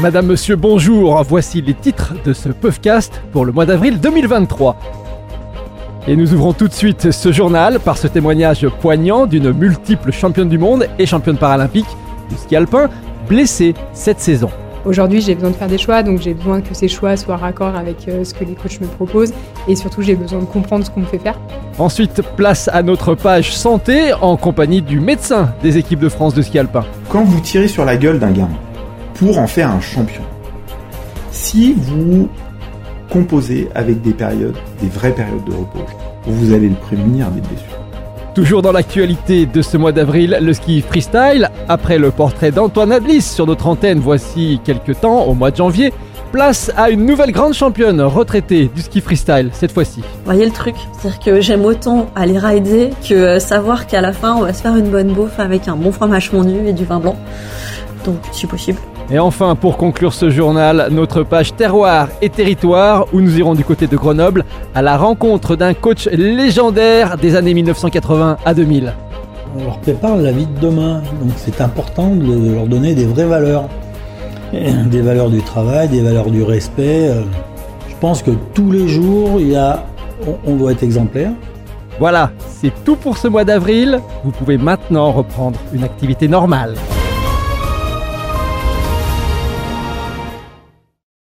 Madame, Monsieur, bonjour. Voici les titres de ce Puffcast pour le mois d'avril 2023. Et nous ouvrons tout de suite ce journal par ce témoignage poignant d'une multiple championne du monde et championne paralympique du ski alpin blessée cette saison. Aujourd'hui, j'ai besoin de faire des choix, donc j'ai besoin que ces choix soient raccord avec euh, ce que les coachs me proposent et surtout j'ai besoin de comprendre ce qu'on me fait faire. Ensuite, place à notre page santé en compagnie du médecin des équipes de France de ski alpin. Quand vous tirez sur la gueule d'un gamin pour en faire un champion, si vous composez avec des périodes, des vraies périodes de repos, vous allez le prémunir des blessures. Toujours dans l'actualité de ce mois d'avril, le ski freestyle. Après le portrait d'Antoine Adlis sur notre antenne voici quelques temps, au mois de janvier, place à une nouvelle grande championne retraitée du ski freestyle cette fois-ci. Vous voyez le truc, c'est-à-dire que j'aime autant aller rider que euh, savoir qu'à la fin on va se faire une bonne bouffe avec un bon fromage fondu et du vin blanc. Donc c'est possible. Et enfin, pour conclure ce journal, notre page terroir et territoire, où nous irons du côté de Grenoble à la rencontre d'un coach légendaire des années 1980 à 2000. On leur prépare la vie de demain, donc c'est important de leur donner des vraies valeurs. Des valeurs du travail, des valeurs du respect. Je pense que tous les jours, il y a, on doit être exemplaire. Voilà, c'est tout pour ce mois d'avril. Vous pouvez maintenant reprendre une activité normale.